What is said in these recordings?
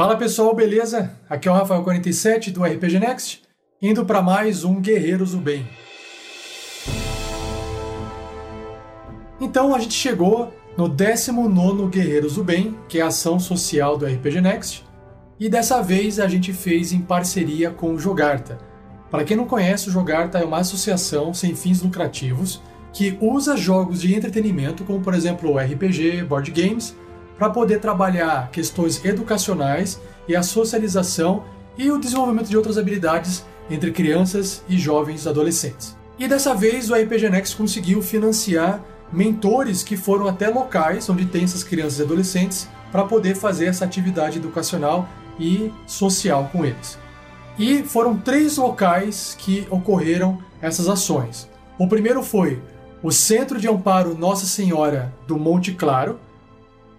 Fala pessoal, beleza? Aqui é o Rafael47 do RPG Next, indo para mais um Guerreiros do Bem. Então a gente chegou no 19 Guerreiros do Bem, que é a ação social do RPG Next, e dessa vez a gente fez em parceria com o Jogarta. Para quem não conhece, o Jogarta é uma associação sem fins lucrativos que usa jogos de entretenimento, como por exemplo RPG, board games, para poder trabalhar questões educacionais e a socialização e o desenvolvimento de outras habilidades entre crianças e jovens adolescentes. E dessa vez o RPG Next conseguiu financiar mentores que foram até locais onde tem essas crianças e adolescentes para poder fazer essa atividade educacional e social com eles. E foram três locais que ocorreram essas ações. O primeiro foi o Centro de Amparo Nossa Senhora do Monte Claro,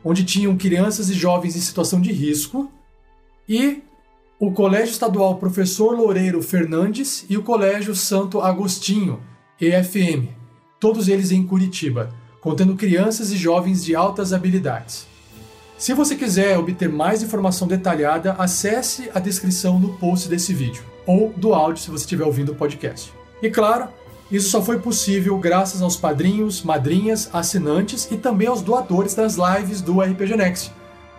onde tinham crianças e jovens em situação de risco, e o Colégio Estadual Professor Loureiro Fernandes e o Colégio Santo Agostinho, EFM, todos eles em Curitiba, contendo crianças e jovens de altas habilidades. Se você quiser obter mais informação detalhada, acesse a descrição no post desse vídeo, ou do áudio se você estiver ouvindo o podcast. E claro, isso só foi possível graças aos padrinhos, madrinhas, assinantes e também aos doadores das lives do RPG Next.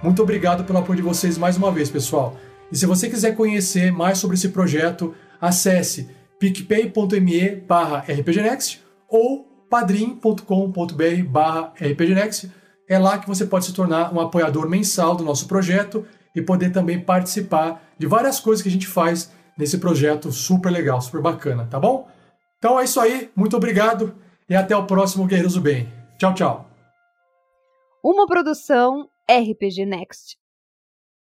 Muito obrigado pelo apoio de vocês mais uma vez, pessoal. E se você quiser conhecer mais sobre esse projeto, acesse picpay.me barra rpgnext ou padrim.com.br barra rpgnext. É lá que você pode se tornar um apoiador mensal do nosso projeto e poder também participar de várias coisas que a gente faz nesse projeto super legal, super bacana, tá bom? Então é isso aí, muito obrigado e até o próximo Guerreiros do Bem. Tchau, tchau. Uma produção RPG Next.